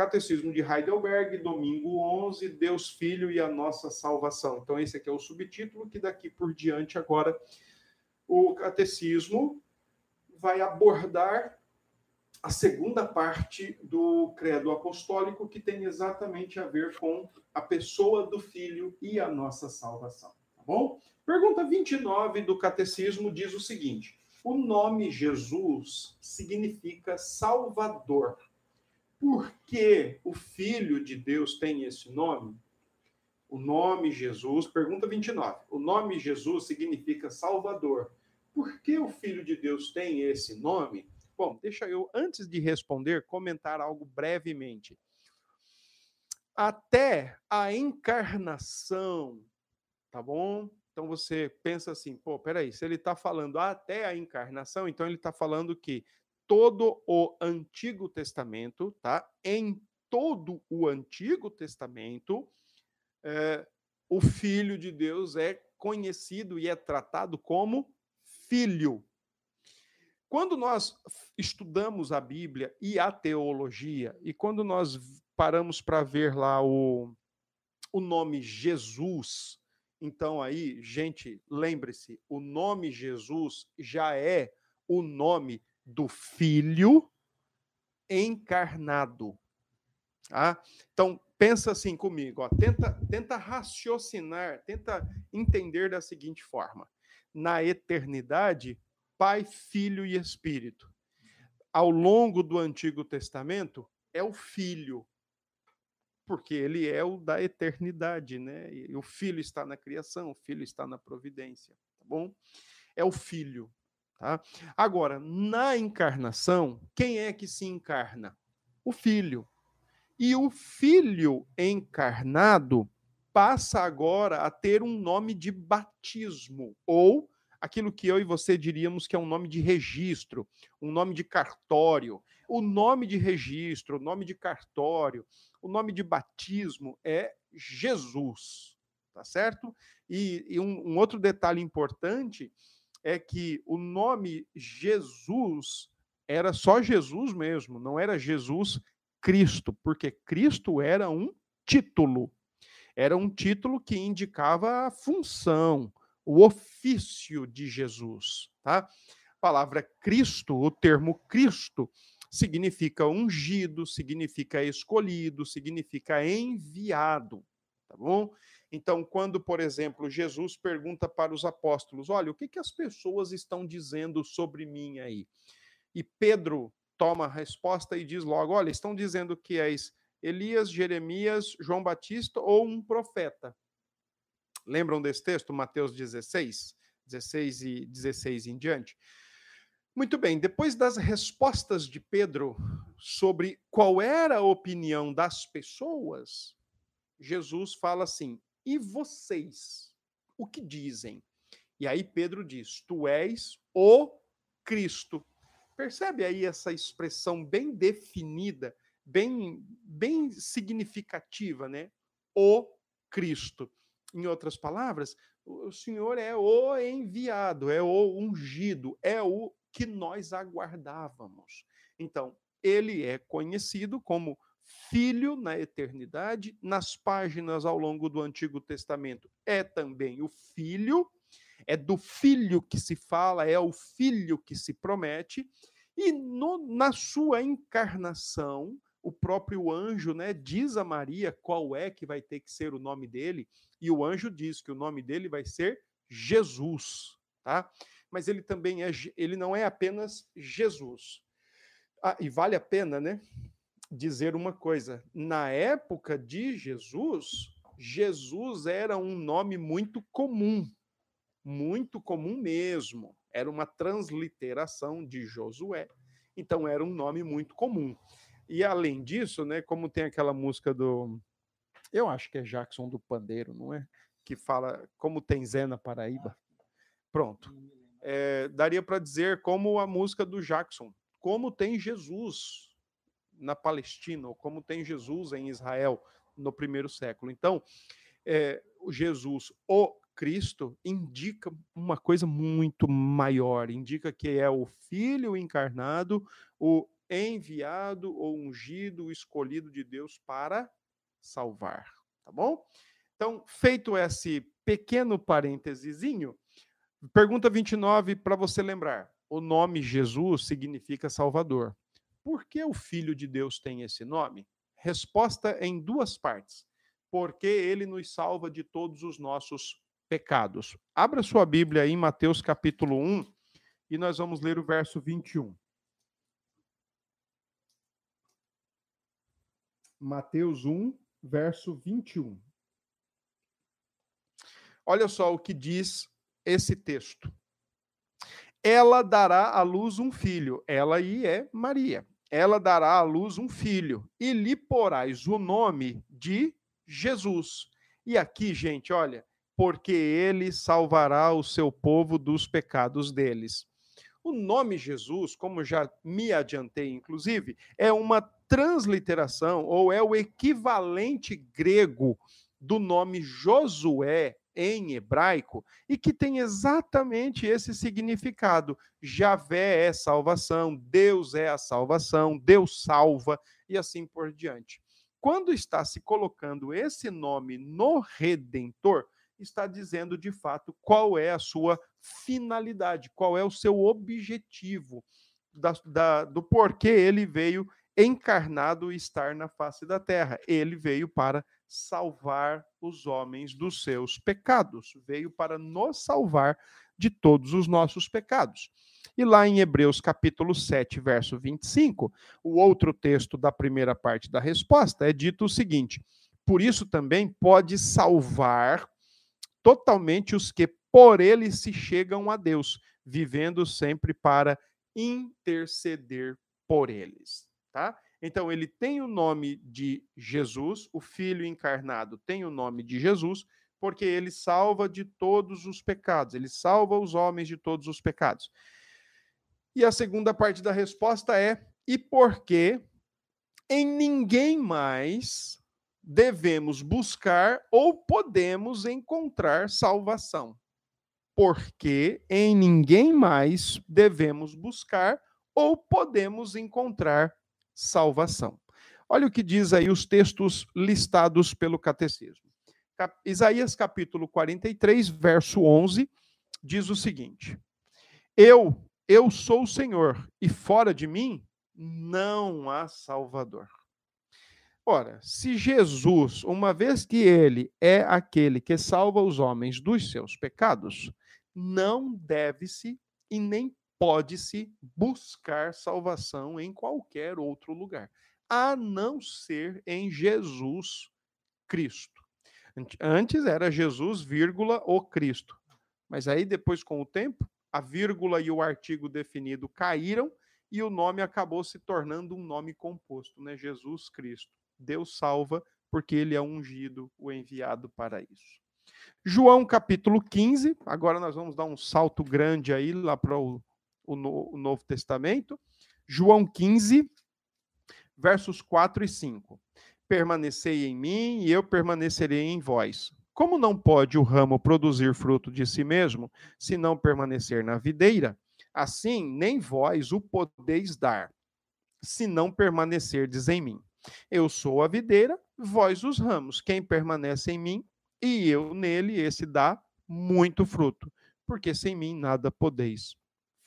Catecismo de Heidelberg, domingo 11, Deus Filho e a nossa salvação. Então, esse aqui é o subtítulo, que daqui por diante, agora, o Catecismo vai abordar a segunda parte do Credo Apostólico, que tem exatamente a ver com a pessoa do Filho e a nossa salvação. Tá bom? Pergunta 29 do Catecismo diz o seguinte: o nome Jesus significa Salvador. Por que o Filho de Deus tem esse nome? O nome Jesus, pergunta 29. O nome Jesus significa Salvador. Por que o Filho de Deus tem esse nome? Bom, deixa eu, antes de responder, comentar algo brevemente. Até a encarnação, tá bom? Então você pensa assim, pô, peraí, se ele está falando até a encarnação, então ele está falando que todo o Antigo Testamento, tá? Em todo o Antigo Testamento, é, o Filho de Deus é conhecido e é tratado como filho. Quando nós estudamos a Bíblia e a teologia, e quando nós paramos para ver lá o, o nome Jesus, então aí, gente, lembre-se, o nome Jesus já é o nome do Filho encarnado. Tá? Então, pensa assim comigo, ó, tenta, tenta raciocinar, tenta entender da seguinte forma. Na eternidade, Pai, Filho e Espírito. Ao longo do Antigo Testamento, é o Filho, porque ele é o da eternidade, né? E o Filho está na criação, o Filho está na providência, tá bom? É o Filho. Tá? Agora, na encarnação, quem é que se encarna? O filho. E o filho encarnado passa agora a ter um nome de batismo, ou aquilo que eu e você diríamos que é um nome de registro, um nome de cartório. O nome de registro, o nome de cartório, o nome de batismo é Jesus, tá certo? E, e um, um outro detalhe importante é que o nome Jesus era só Jesus mesmo, não era Jesus Cristo, porque Cristo era um título. Era um título que indicava a função, o ofício de Jesus, tá? A palavra Cristo, o termo Cristo, significa ungido, significa escolhido, significa enviado, tá bom? Então, quando, por exemplo, Jesus pergunta para os apóstolos: Olha, o que, que as pessoas estão dizendo sobre mim aí? E Pedro toma a resposta e diz logo: Olha, estão dizendo que és Elias, Jeremias, João Batista ou um profeta. Lembram desse texto, Mateus 16, 16 e 16 em diante? Muito bem, depois das respostas de Pedro sobre qual era a opinião das pessoas, Jesus fala assim: e vocês, o que dizem? E aí Pedro diz: Tu és o Cristo. Percebe aí essa expressão bem definida, bem, bem significativa, né? O Cristo. Em outras palavras, o Senhor é o enviado, é o ungido, é o que nós aguardávamos. Então, ele é conhecido como filho na eternidade, nas páginas ao longo do Antigo Testamento é também o filho, é do filho que se fala, é o filho que se promete, e no, na sua encarnação, o próprio anjo né, diz a Maria qual é que vai ter que ser o nome dele, e o anjo diz que o nome dele vai ser Jesus, tá? Mas ele também é, ele não é apenas Jesus. Ah, e vale a pena, né? Dizer uma coisa: na época de Jesus, Jesus era um nome muito comum, muito comum mesmo. Era uma transliteração de Josué. Então era um nome muito comum. E além disso, né, como tem aquela música do eu acho que é Jackson do Pandeiro, não é? Que fala como tem Zé na Paraíba. Pronto. É, daria para dizer como a música do Jackson, como tem Jesus na Palestina, ou como tem Jesus em Israel no primeiro século. Então, é, o Jesus, o Cristo, indica uma coisa muito maior, indica que é o Filho encarnado, o enviado ou ungido, escolhido de Deus para salvar, tá bom? Então, feito esse pequeno parênteses, pergunta 29 para você lembrar. O nome Jesus significa Salvador. Por que o Filho de Deus tem esse nome? Resposta em duas partes. Porque ele nos salva de todos os nossos pecados. Abra sua Bíblia aí em Mateus capítulo 1 e nós vamos ler o verso 21. Mateus 1, verso 21. Olha só o que diz esse texto. Ela dará à luz um filho. Ela aí é Maria. Ela dará à luz um filho e lhe porás o nome de Jesus. E aqui, gente, olha, porque ele salvará o seu povo dos pecados deles. O nome Jesus, como já me adiantei, inclusive, é uma transliteração ou é o equivalente grego do nome Josué em hebraico e que tem exatamente esse significado. Javé é salvação, Deus é a salvação, Deus salva e assim por diante. Quando está se colocando esse nome no Redentor, está dizendo de fato qual é a sua finalidade, qual é o seu objetivo, da, da, do porquê ele veio encarnado e estar na face da terra. Ele veio para salvar os homens dos seus pecados, veio para nos salvar de todos os nossos pecados. E lá em Hebreus capítulo 7, verso 25, o outro texto da primeira parte da resposta é dito o seguinte: Por isso também pode salvar totalmente os que por ele se chegam a Deus, vivendo sempre para interceder por eles, tá? Então ele tem o nome de Jesus, o Filho encarnado tem o nome de Jesus, porque ele salva de todos os pecados, ele salva os homens de todos os pecados. E a segunda parte da resposta é: e porque em ninguém mais devemos buscar ou podemos encontrar salvação. Porque em ninguém mais devemos buscar ou podemos encontrar salvação. Olha o que diz aí os textos listados pelo catecismo. Isaías capítulo 43, verso 11, diz o seguinte: Eu, eu sou o Senhor, e fora de mim não há salvador. Ora, se Jesus, uma vez que ele é aquele que salva os homens dos seus pecados, não deve-se e nem pode-se buscar salvação em qualquer outro lugar, a não ser em Jesus Cristo. Antes era Jesus, vírgula, o Cristo. Mas aí depois, com o tempo, a vírgula e o artigo definido caíram e o nome acabou se tornando um nome composto, né? Jesus Cristo. Deus salva porque ele é ungido, o enviado para isso. João capítulo 15, agora nós vamos dar um salto grande aí lá para o, o, o Novo Testamento. João 15, versos 4 e 5. Permanecei em mim e eu permanecerei em vós. Como não pode o ramo produzir fruto de si mesmo, se não permanecer na videira, assim nem vós o podeis dar, se não permanecerdes em mim. Eu sou a videira, vós os ramos. Quem permanece em mim e eu nele, esse dá muito fruto, porque sem mim nada podeis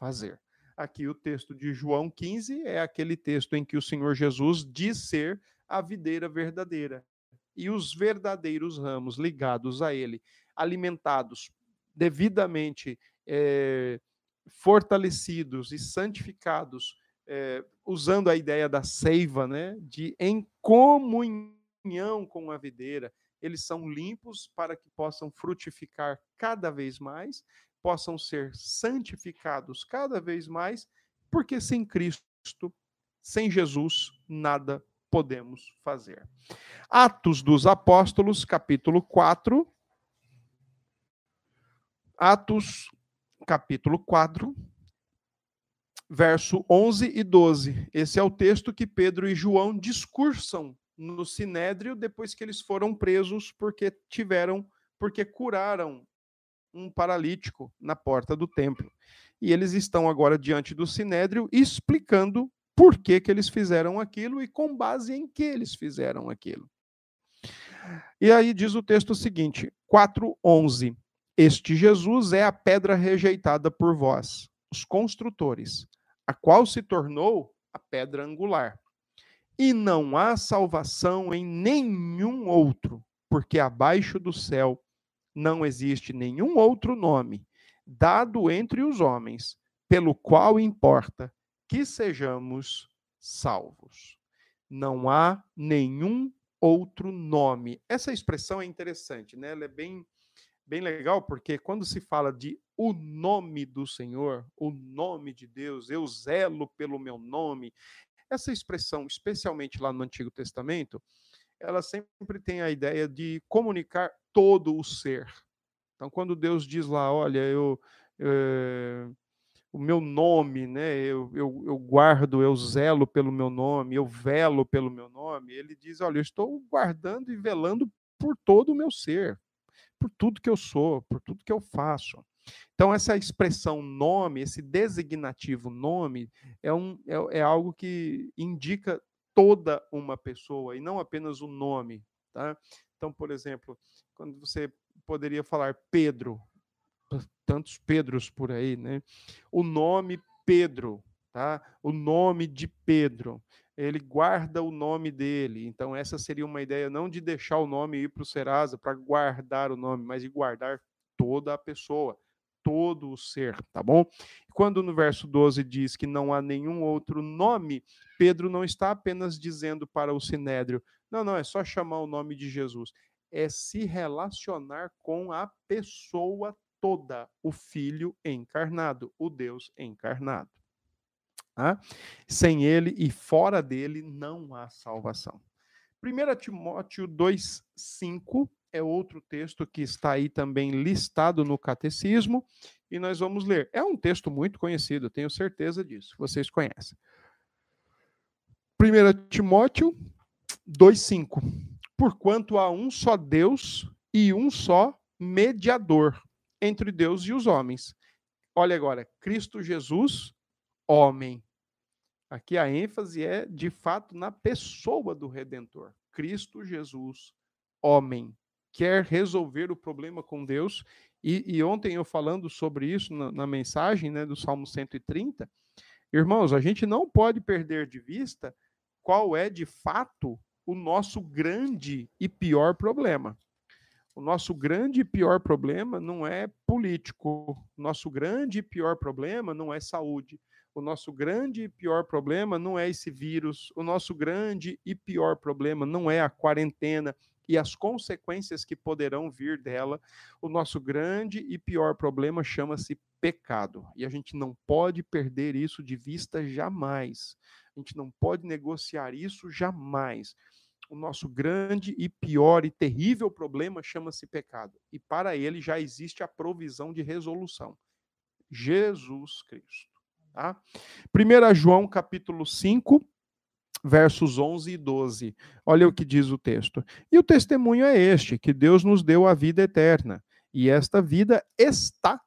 fazer. Aqui o texto de João 15 é aquele texto em que o Senhor Jesus diz ser a videira verdadeira e os verdadeiros ramos ligados a ele, alimentados, devidamente é, fortalecidos e santificados é, usando a ideia da seiva, né, de em comunhão com a videira, eles são limpos para que possam frutificar cada vez mais, possam ser santificados cada vez mais, porque sem Cristo, sem Jesus, nada podemos fazer. Atos dos Apóstolos, capítulo 4. Atos, capítulo 4, verso 11 e 12. Esse é o texto que Pedro e João discursam no sinédrio depois que eles foram presos porque tiveram porque curaram um paralítico na porta do templo. E eles estão agora diante do sinédrio explicando por que, que eles fizeram aquilo e com base em que eles fizeram aquilo. E aí diz o texto seguinte, 4:11. Este Jesus é a pedra rejeitada por vós, os construtores, a qual se tornou a pedra angular. E não há salvação em nenhum outro, porque abaixo do céu não existe nenhum outro nome dado entre os homens, pelo qual importa que sejamos salvos. Não há nenhum outro nome. Essa expressão é interessante, né? Ela é bem, bem legal, porque quando se fala de o nome do Senhor, o nome de Deus, eu zelo pelo meu nome, essa expressão, especialmente lá no Antigo Testamento, ela sempre tem a ideia de comunicar todo o ser. Então, quando Deus diz lá, olha, eu, é, o meu nome, né? Eu, eu, eu guardo, eu zelo pelo meu nome, eu velo pelo meu nome. Ele diz, olha, eu estou guardando e velando por todo o meu ser, por tudo que eu sou, por tudo que eu faço. Então, essa expressão nome, esse designativo nome, é, um, é, é algo que indica toda uma pessoa e não apenas o nome. Tá? Então, por exemplo, quando você poderia falar Pedro, tantos Pedros por aí, né? O nome Pedro, tá? O nome de Pedro. Ele guarda o nome dele. Então, essa seria uma ideia não de deixar o nome ir para o Serasa para guardar o nome, mas de guardar toda a pessoa, todo o ser, tá bom? Quando no verso 12 diz que não há nenhum outro nome, Pedro não está apenas dizendo para o sinédrio, não, não, é só chamar o nome de Jesus. É se relacionar com a pessoa toda, o Filho encarnado, o Deus encarnado. Tá? Sem ele e fora dele não há salvação. 1 Timóteo 2,5 é outro texto que está aí também listado no catecismo, e nós vamos ler. É um texto muito conhecido, tenho certeza disso, vocês conhecem. 1 Timóteo 2,5 Porquanto há um só Deus e um só mediador entre Deus e os homens. Olha agora, Cristo Jesus, homem. Aqui a ênfase é, de fato, na pessoa do Redentor. Cristo Jesus, homem quer resolver o problema com Deus. E, e ontem eu falando sobre isso na, na, mensagem né, do Salmo 130, irmãos, a gente não pode perder de vista qual é de fato o nosso grande e pior problema. O nosso grande e pior problema não é político, o nosso grande e pior problema não é saúde, o nosso grande e pior problema não é esse vírus, o nosso grande e pior problema não é a quarentena, e as consequências que poderão vir dela, o nosso grande e pior problema chama-se pecado. E a gente não pode perder isso de vista jamais. A gente não pode negociar isso jamais. O nosso grande e pior e terrível problema chama-se pecado. E para ele já existe a provisão de resolução. Jesus Cristo. Tá? 1 João capítulo 5, versos 11 e 12. Olha o que diz o texto. E o testemunho é este: que Deus nos deu a vida eterna, e esta vida está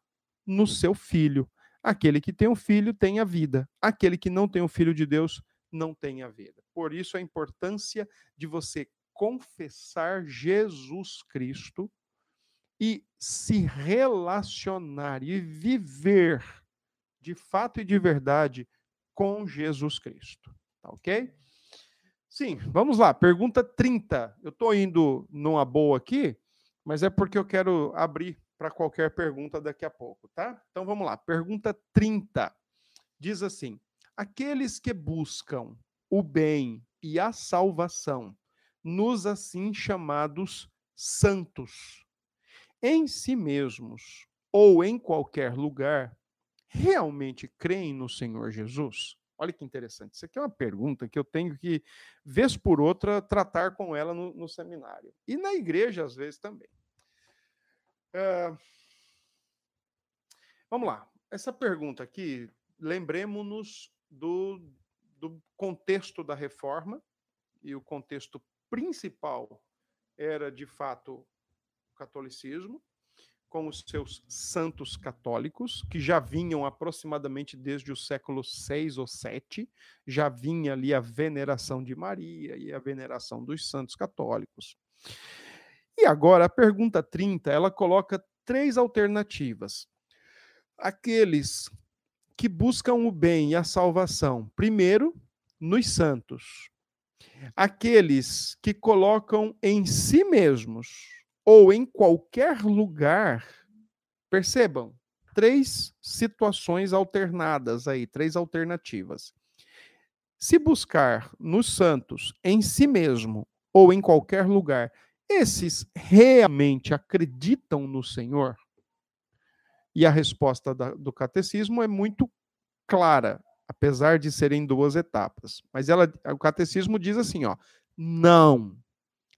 no seu Filho. Aquele que tem o um filho tem a vida, aquele que não tem o filho de Deus não tem a vida. Por isso a importância de você confessar Jesus Cristo e se relacionar e viver de fato e de verdade com Jesus Cristo. Tá ok? Sim, vamos lá. Pergunta 30. Eu estou indo numa boa aqui, mas é porque eu quero abrir para qualquer pergunta daqui a pouco, tá? Então vamos lá. Pergunta 30. Diz assim: Aqueles que buscam o bem e a salvação, nos assim chamados santos, em si mesmos ou em qualquer lugar, realmente creem no Senhor Jesus? Olha que interessante. Isso aqui é uma pergunta que eu tenho que, vez por outra, tratar com ela no, no seminário. E na igreja, às vezes, também. Vamos lá. Essa pergunta aqui, lembremos-nos do, do contexto da reforma, e o contexto principal era, de fato, o catolicismo. Com os seus santos católicos, que já vinham aproximadamente desde o século 6 ou 7, já vinha ali a veneração de Maria e a veneração dos santos católicos. E agora a pergunta 30, ela coloca três alternativas. Aqueles que buscam o bem e a salvação, primeiro, nos santos. Aqueles que colocam em si mesmos ou em qualquer lugar, percebam, três situações alternadas aí, três alternativas. Se buscar nos santos, em si mesmo ou em qualquer lugar, esses realmente acreditam no Senhor? E a resposta da, do catecismo é muito clara, apesar de serem duas etapas. Mas ela, o catecismo diz assim, ó, não,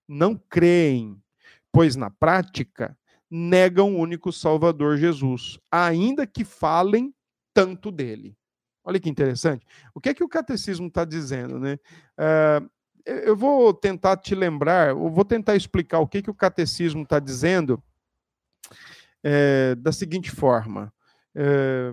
não creem, pois na prática negam o único Salvador Jesus, ainda que falem tanto dele. Olha que interessante. O que é que o catecismo está dizendo, né? Uh, eu vou tentar te lembrar, eu vou tentar explicar o que, que o catecismo está dizendo é, da seguinte forma. É,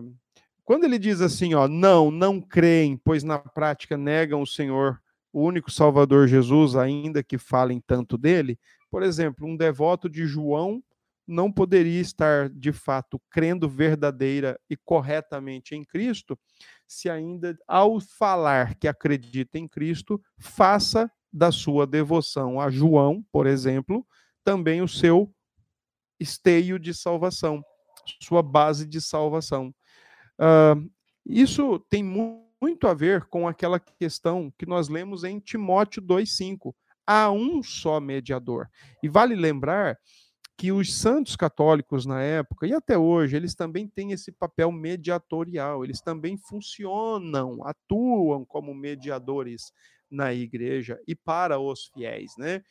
quando ele diz assim, ó, não, não creem, pois na prática negam o Senhor, o único Salvador Jesus, ainda que falem tanto dele, por exemplo, um devoto de João não poderia estar, de fato, crendo verdadeira e corretamente em Cristo, se ainda, ao falar que acredita em Cristo, faça da sua devoção a João, por exemplo, também o seu esteio de salvação, sua base de salvação. Uh, isso tem muito a ver com aquela questão que nós lemos em Timóteo 2,5 há um só mediador. E vale lembrar que os santos católicos na época e até hoje, eles também têm esse papel mediatorial, eles também funcionam, atuam como mediadores na igreja e para os fiéis, né?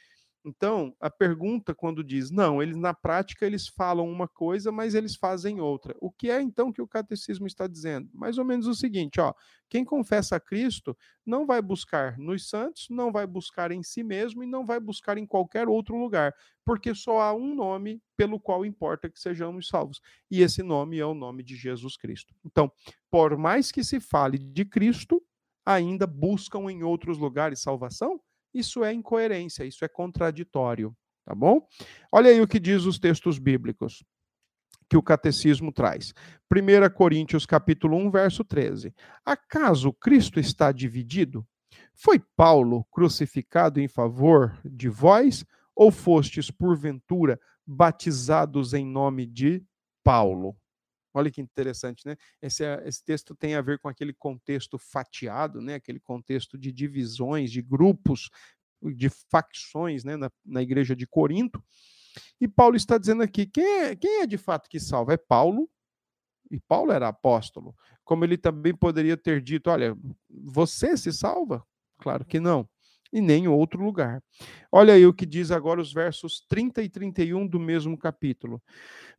Então, a pergunta quando diz, não, eles na prática eles falam uma coisa, mas eles fazem outra. O que é então que o catecismo está dizendo? Mais ou menos o seguinte, ó, quem confessa a Cristo não vai buscar nos santos, não vai buscar em si mesmo e não vai buscar em qualquer outro lugar, porque só há um nome pelo qual importa que sejamos salvos, e esse nome é o nome de Jesus Cristo. Então, por mais que se fale de Cristo, ainda buscam em outros lugares salvação? Isso é incoerência, isso é contraditório, tá bom? Olha aí o que diz os textos bíblicos que o catecismo traz. 1 Coríntios capítulo 1, verso 13. Acaso Cristo está dividido? Foi Paulo crucificado em favor de vós ou fostes porventura batizados em nome de Paulo? Olha que interessante, né? Esse, é, esse, texto tem a ver com aquele contexto fatiado, né? Aquele contexto de divisões, de grupos, de facções, né? Na, na igreja de Corinto. E Paulo está dizendo aqui: quem é, quem é de fato que salva? É Paulo. E Paulo era apóstolo. Como ele também poderia ter dito: olha, você se salva? Claro que não e nem outro lugar. Olha aí o que diz agora os versos 30 e 31 do mesmo capítulo.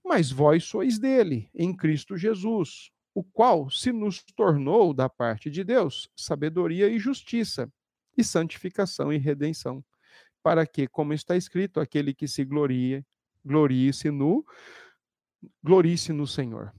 Mas vós sois dele, em Cristo Jesus, o qual se nos tornou da parte de Deus sabedoria e justiça, e santificação e redenção, para que, como está escrito, aquele que se gloria, glorie-se no glorie-se no Senhor.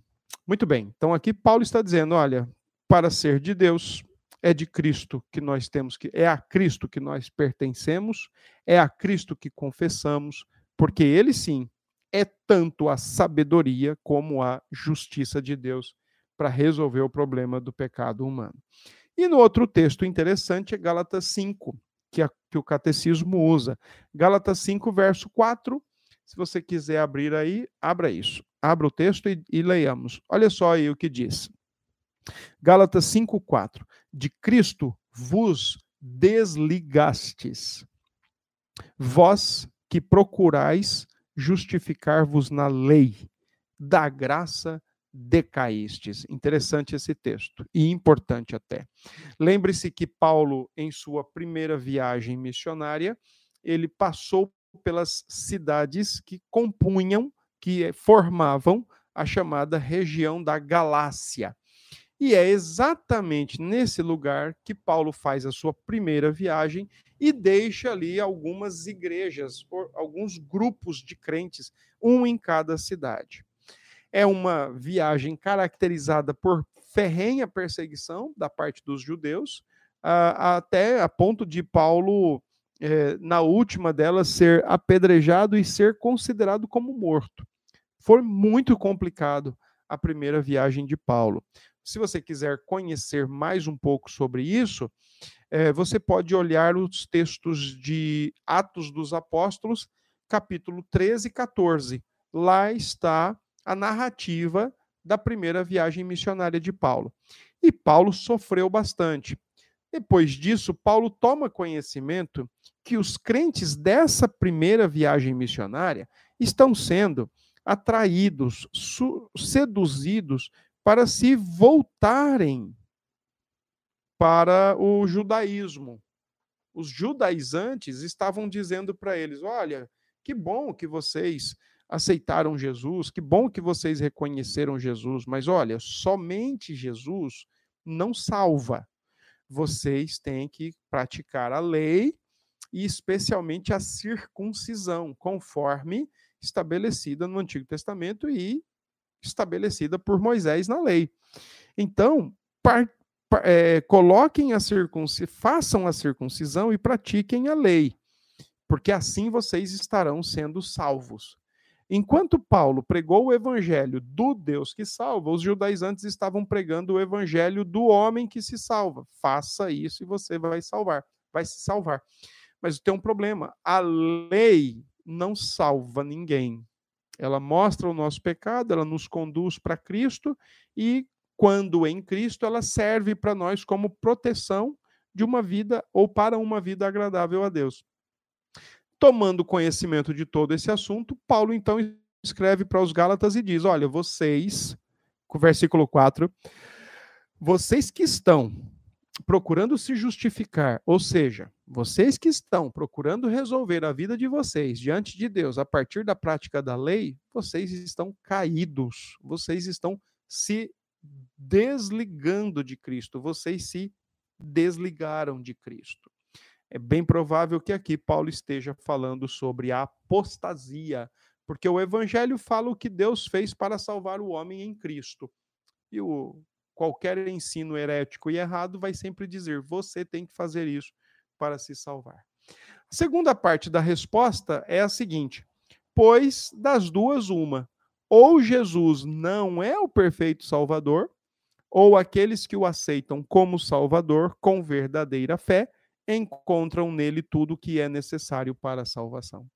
Muito bem. Então aqui Paulo está dizendo, olha, para ser de Deus, é de Cristo que nós temos que, é a Cristo que nós pertencemos, é a Cristo que confessamos, porque ele sim é tanto a sabedoria como a justiça de Deus para resolver o problema do pecado humano. E no outro texto interessante é Gálatas 5, que, a, que o catecismo usa. Gálatas 5, verso 4. Se você quiser abrir aí, abra isso. Abra o texto e, e leiamos. Olha só aí o que diz. Gálatas 5:4. De Cristo vos desligastes. Vós que procurais justificar-vos na lei, da graça decaístes. Interessante esse texto e importante até. Lembre-se que Paulo, em sua primeira viagem missionária, ele passou pelas cidades que compunham, que formavam a chamada região da Galácia. E é exatamente nesse lugar que Paulo faz a sua primeira viagem e deixa ali algumas igrejas, alguns grupos de crentes, um em cada cidade. É uma viagem caracterizada por ferrenha perseguição da parte dos judeus, até a ponto de Paulo, é, na última delas, ser apedrejado e ser considerado como morto. Foi muito complicado a primeira viagem de Paulo. Se você quiser conhecer mais um pouco sobre isso, é, você pode olhar os textos de Atos dos Apóstolos, capítulo 13 e 14. Lá está a narrativa da primeira viagem missionária de Paulo. E Paulo sofreu bastante. Depois disso, Paulo toma conhecimento que os crentes dessa primeira viagem missionária estão sendo atraídos, seduzidos para se voltarem para o judaísmo. Os judaizantes estavam dizendo para eles: olha, que bom que vocês aceitaram Jesus, que bom que vocês reconheceram Jesus, mas olha, somente Jesus não salva. Vocês têm que praticar a lei e especialmente a circuncisão, conforme estabelecida no Antigo Testamento e estabelecida por Moisés na lei. Então, par, par, é, coloquem a circuncisão, façam a circuncisão e pratiquem a lei, porque assim vocês estarão sendo salvos. Enquanto Paulo pregou o evangelho do Deus que salva, os judaizantes estavam pregando o evangelho do homem que se salva. Faça isso e você vai salvar, vai se salvar. Mas tem um problema: a lei não salva ninguém. Ela mostra o nosso pecado, ela nos conduz para Cristo e quando em Cristo ela serve para nós como proteção de uma vida ou para uma vida agradável a Deus. Tomando conhecimento de todo esse assunto, Paulo então escreve para os Gálatas e diz: Olha, vocês, versículo 4, vocês que estão procurando se justificar, ou seja, vocês que estão procurando resolver a vida de vocês diante de Deus a partir da prática da lei, vocês estão caídos, vocês estão se desligando de Cristo, vocês se desligaram de Cristo é bem provável que aqui Paulo esteja falando sobre a apostasia, porque o evangelho fala o que Deus fez para salvar o homem em Cristo. E o qualquer ensino herético e errado vai sempre dizer: você tem que fazer isso para se salvar. A segunda parte da resposta é a seguinte: pois das duas uma, ou Jesus não é o perfeito salvador, ou aqueles que o aceitam como salvador com verdadeira fé encontram nele tudo o que é necessário para a salvação.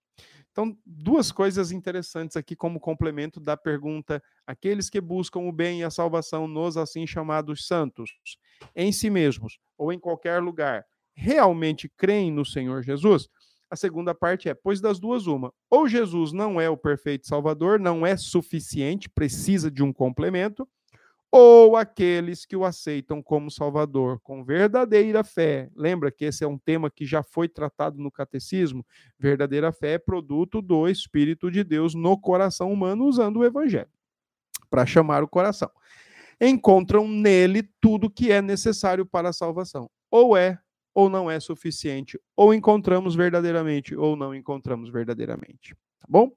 Então, duas coisas interessantes aqui como complemento da pergunta: aqueles que buscam o bem e a salvação nos assim chamados santos, em si mesmos ou em qualquer lugar, realmente creem no Senhor Jesus? A segunda parte é: pois das duas, uma. Ou Jesus não é o perfeito Salvador, não é suficiente, precisa de um complemento, ou aqueles que o aceitam como Salvador com verdadeira fé. Lembra que esse é um tema que já foi tratado no catecismo? Verdadeira fé é produto do Espírito de Deus no coração humano, usando o Evangelho para chamar o coração. Encontram nele tudo que é necessário para a salvação. Ou é ou não é suficiente, ou encontramos verdadeiramente, ou não encontramos verdadeiramente. Tá bom?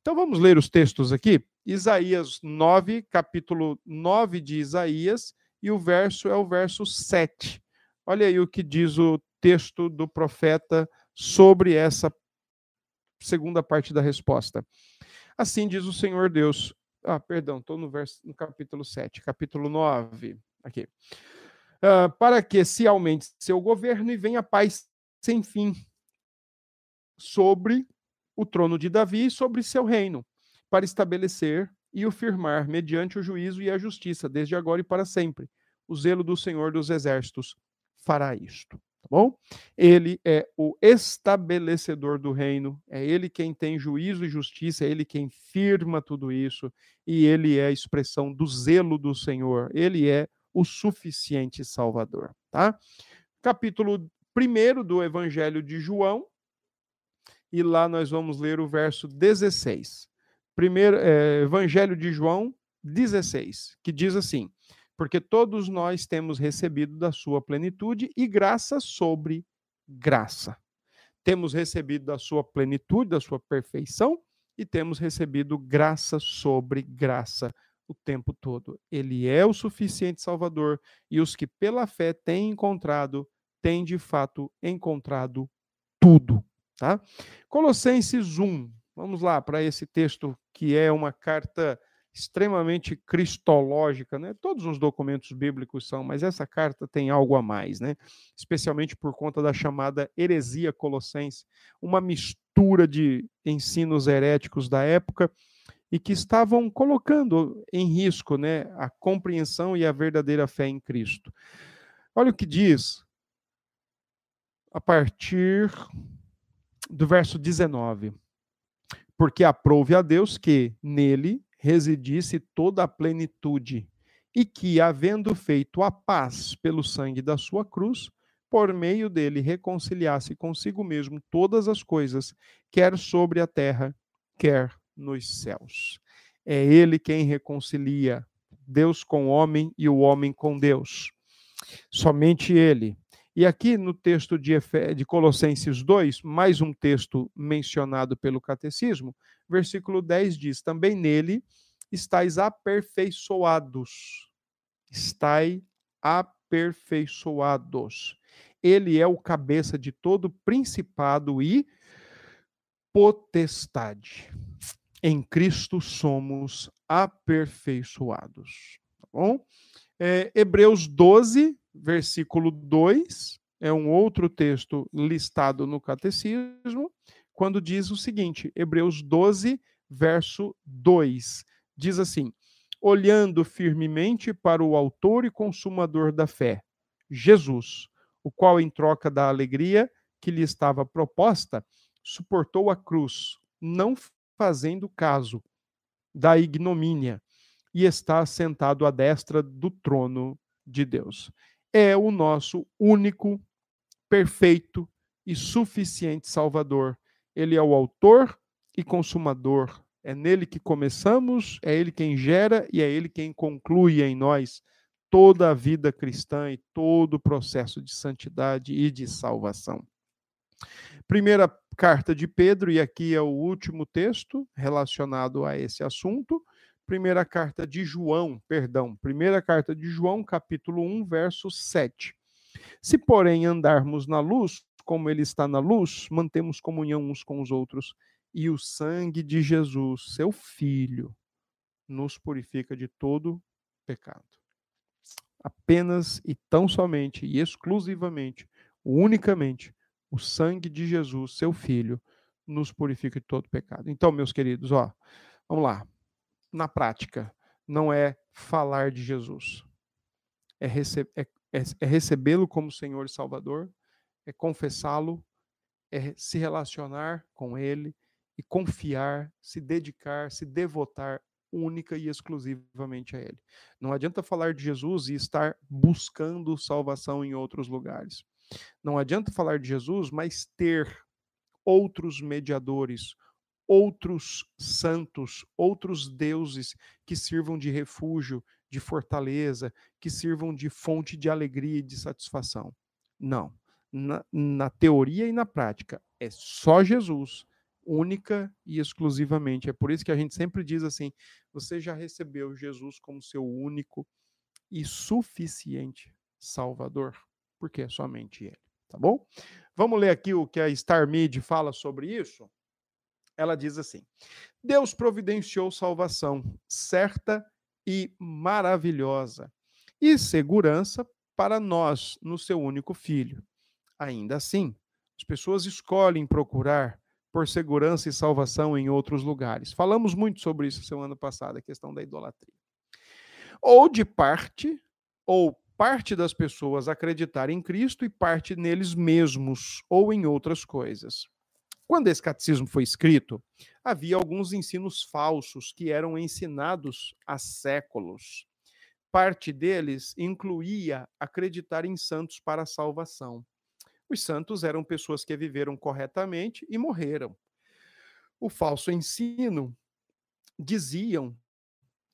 Então vamos ler os textos aqui. Isaías 9, capítulo 9 de Isaías, e o verso é o verso 7. Olha aí o que diz o texto do profeta sobre essa segunda parte da resposta. Assim diz o Senhor Deus. Ah, perdão, estou no verso no capítulo 7, capítulo 9. Aqui. Uh, para que se aumente seu governo e venha paz sem fim sobre o trono de Davi e sobre seu reino para estabelecer e o firmar mediante o juízo e a justiça, desde agora e para sempre. O zelo do Senhor dos Exércitos fará isto. Tá bom? Ele é o estabelecedor do reino, é ele quem tem juízo e justiça, é ele quem firma tudo isso, e ele é a expressão do zelo do Senhor, ele é o suficiente Salvador. Tá? Capítulo 1 do Evangelho de João, e lá nós vamos ler o verso 16. Primeiro, é, Evangelho de João 16, que diz assim: Porque todos nós temos recebido da sua plenitude e graça sobre graça. temos recebido da sua plenitude, da sua perfeição, e temos recebido graça sobre graça o tempo todo. Ele é o suficiente Salvador, e os que pela fé têm encontrado, têm de fato encontrado tudo. Tá? Colossenses 1, vamos lá para esse texto que é uma carta extremamente cristológica, né? Todos os documentos bíblicos são, mas essa carta tem algo a mais, né? Especialmente por conta da chamada heresia colossense, uma mistura de ensinos heréticos da época e que estavam colocando em risco, né, a compreensão e a verdadeira fé em Cristo. Olha o que diz a partir do verso 19. Porque aprove a Deus que nele residisse toda a plenitude, e que, havendo feito a paz pelo sangue da sua cruz, por meio dele reconciliasse consigo mesmo todas as coisas, quer sobre a terra, quer nos céus. É ele quem reconcilia Deus com o homem e o homem com Deus. Somente ele. E aqui no texto de, de Colossenses 2, mais um texto mencionado pelo catecismo, versículo 10 diz: Também nele estáis aperfeiçoados. Estai aperfeiçoados. Ele é o cabeça de todo principado e potestade. Em Cristo somos aperfeiçoados. Tá bom? É, Hebreus 12, versículo 2, é um outro texto listado no catecismo, quando diz o seguinte: Hebreus 12, verso 2, diz assim: olhando firmemente para o Autor e Consumador da fé, Jesus, o qual, em troca da alegria que lhe estava proposta, suportou a cruz, não fazendo caso da ignomínia, e está sentado à destra do trono de Deus. É o nosso único, perfeito e suficiente Salvador. Ele é o autor e consumador. É nele que começamos, é ele quem gera e é ele quem conclui em nós toda a vida cristã e todo o processo de santidade e de salvação. Primeira carta de Pedro, e aqui é o último texto relacionado a esse assunto. Primeira carta de João, perdão, primeira carta de João, capítulo 1, verso 7. Se, porém, andarmos na luz, como ele está na luz, mantemos comunhão uns com os outros, e o sangue de Jesus, seu filho, nos purifica de todo pecado. Apenas e tão somente e exclusivamente, unicamente, o sangue de Jesus, seu filho, nos purifica de todo pecado. Então, meus queridos, ó, vamos lá na prática, não é falar de Jesus. É, rece é, é, é recebê-lo como Senhor e Salvador, é confessá-lo, é se relacionar com Ele e confiar, se dedicar, se devotar única e exclusivamente a Ele. Não adianta falar de Jesus e estar buscando salvação em outros lugares. Não adianta falar de Jesus, mas ter outros mediadores, outros santos, outros deuses que sirvam de refúgio, de fortaleza, que sirvam de fonte de alegria e de satisfação. Não. Na, na teoria e na prática, é só Jesus, única e exclusivamente. É por isso que a gente sempre diz assim: você já recebeu Jesus como seu único e suficiente Salvador, porque é somente Ele. Tá bom? Vamos ler aqui o que a Star Mid fala sobre isso? ela diz assim: Deus providenciou salvação certa e maravilhosa e segurança para nós no seu único filho. Ainda assim, as pessoas escolhem procurar por segurança e salvação em outros lugares. Falamos muito sobre isso semana passada, a questão da idolatria. Ou de parte, ou parte das pessoas acreditar em Cristo e parte neles mesmos ou em outras coisas. Quando esse catecismo foi escrito, havia alguns ensinos falsos que eram ensinados há séculos. Parte deles incluía acreditar em santos para a salvação. Os santos eram pessoas que viveram corretamente e morreram. O falso ensino diziam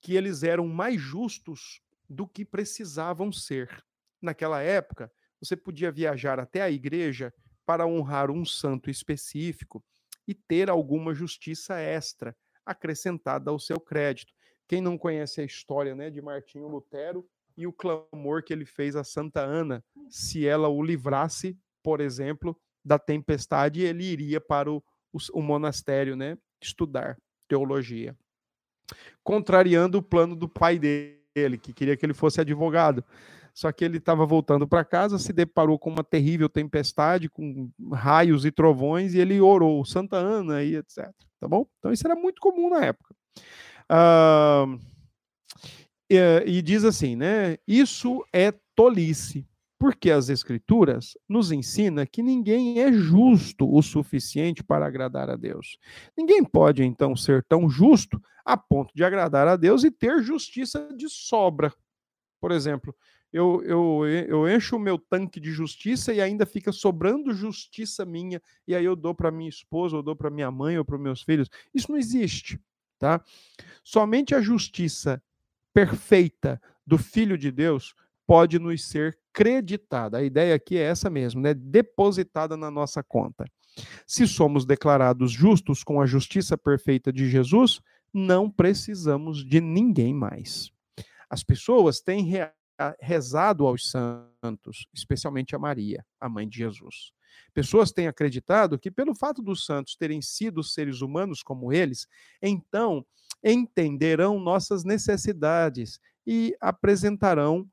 que eles eram mais justos do que precisavam ser. Naquela época, você podia viajar até a igreja para honrar um santo específico e ter alguma justiça extra acrescentada ao seu crédito. Quem não conhece a história né, de Martinho Lutero e o clamor que ele fez a Santa Ana, se ela o livrasse, por exemplo, da tempestade, ele iria para o, o, o monastério né, estudar teologia. Contrariando o plano do pai dele, que queria que ele fosse advogado. Só que ele estava voltando para casa, se deparou com uma terrível tempestade, com raios e trovões, e ele orou Santa Ana e etc. Tá bom? Então isso era muito comum na época. Uh, e, e diz assim, né? Isso é tolice, porque as Escrituras nos ensina que ninguém é justo o suficiente para agradar a Deus. Ninguém pode, então, ser tão justo a ponto de agradar a Deus e ter justiça de sobra. Por exemplo, eu, eu, eu encho o meu tanque de justiça e ainda fica sobrando justiça minha, e aí eu dou para minha esposa, ou dou para minha mãe, ou para meus filhos. Isso não existe. Tá? Somente a justiça perfeita do Filho de Deus pode nos ser creditada. A ideia aqui é essa mesmo, né? Depositada na nossa conta. Se somos declarados justos com a justiça perfeita de Jesus, não precisamos de ninguém mais. As pessoas têm rezado aos santos, especialmente a Maria, a mãe de Jesus. Pessoas têm acreditado que, pelo fato dos santos terem sido seres humanos como eles, então entenderão nossas necessidades e apresentarão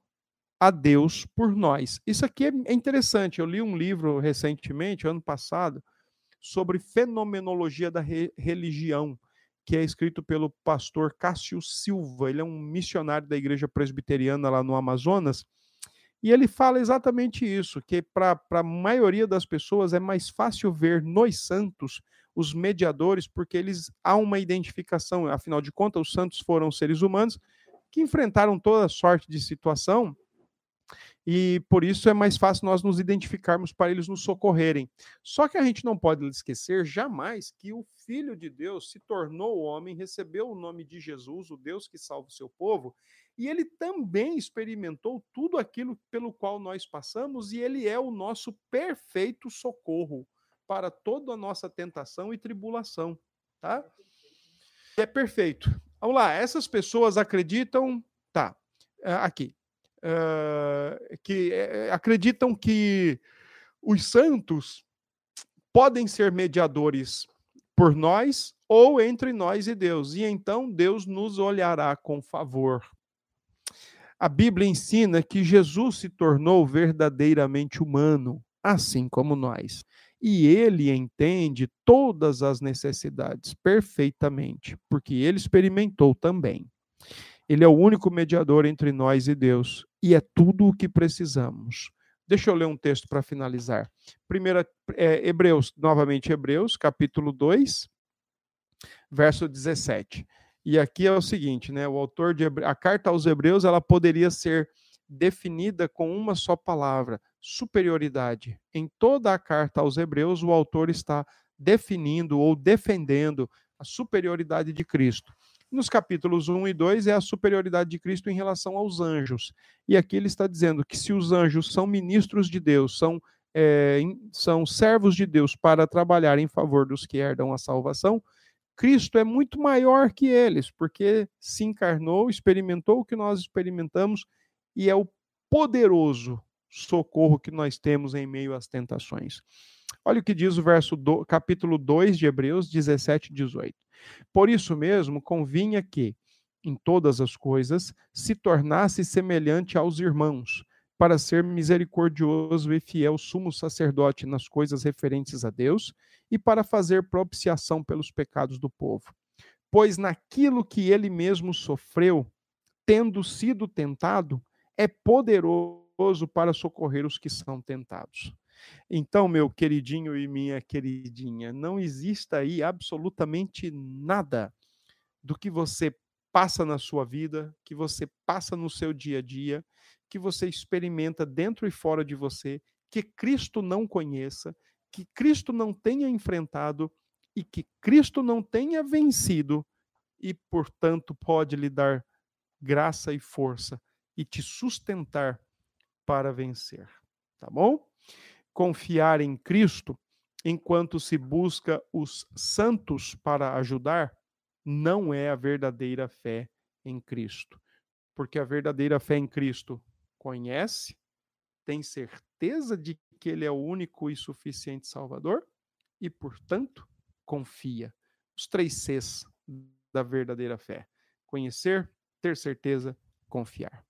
a Deus por nós. Isso aqui é, é interessante. Eu li um livro recentemente, ano passado, sobre fenomenologia da re religião que é escrito pelo pastor Cássio Silva. Ele é um missionário da igreja presbiteriana lá no Amazonas. E ele fala exatamente isso: que para a maioria das pessoas é mais fácil ver nos santos os mediadores, porque eles há uma identificação. Afinal de contas, os santos foram seres humanos que enfrentaram toda sorte de situação e por isso é mais fácil nós nos identificarmos para eles nos socorrerem. Só que a gente não pode esquecer jamais que o Filho de Deus se tornou homem, recebeu o nome de Jesus, o Deus que salva o seu povo, e ele também experimentou tudo aquilo pelo qual nós passamos, e ele é o nosso perfeito socorro para toda a nossa tentação e tribulação, tá? É perfeito. Vamos lá, essas pessoas acreditam, tá? Aqui, uh, que uh, acreditam que os santos podem ser mediadores por nós ou entre nós e Deus, e então Deus nos olhará com favor. A Bíblia ensina que Jesus se tornou verdadeiramente humano, assim como nós. E ele entende todas as necessidades perfeitamente, porque ele experimentou também. Ele é o único mediador entre nós e Deus, e é tudo o que precisamos. Deixa eu ler um texto para finalizar. Primeira, é, Hebreus, novamente Hebreus, capítulo 2, verso 17. E aqui é o seguinte, né? O autor de a carta aos Hebreus, ela poderia ser definida com uma só palavra: superioridade. Em toda a carta aos Hebreus, o autor está definindo ou defendendo a superioridade de Cristo. Nos capítulos 1 e 2 é a superioridade de Cristo em relação aos anjos. E aqui ele está dizendo que se os anjos são ministros de Deus, são, é, são servos de Deus para trabalhar em favor dos que herdam a salvação, Cristo é muito maior que eles, porque se encarnou, experimentou o que nós experimentamos e é o poderoso socorro que nós temos em meio às tentações. Olha o que diz o verso do, capítulo 2 de Hebreus 17 e 18. Por isso mesmo, convinha que, em todas as coisas, se tornasse semelhante aos irmãos, para ser misericordioso e fiel sumo sacerdote nas coisas referentes a Deus e para fazer propiciação pelos pecados do povo. Pois naquilo que ele mesmo sofreu, tendo sido tentado, é poderoso para socorrer os que são tentados. Então, meu queridinho e minha queridinha, não exista aí absolutamente nada do que você passa na sua vida, que você passa no seu dia a dia, que você experimenta dentro e fora de você, que Cristo não conheça, que Cristo não tenha enfrentado e que Cristo não tenha vencido e, portanto, pode lhe dar graça e força e te sustentar para vencer. Tá bom? Confiar em Cristo enquanto se busca os santos para ajudar, não é a verdadeira fé em Cristo. Porque a verdadeira fé em Cristo conhece, tem certeza de que Ele é o único e suficiente Salvador e, portanto, confia. Os três Cs da verdadeira fé: conhecer, ter certeza, confiar.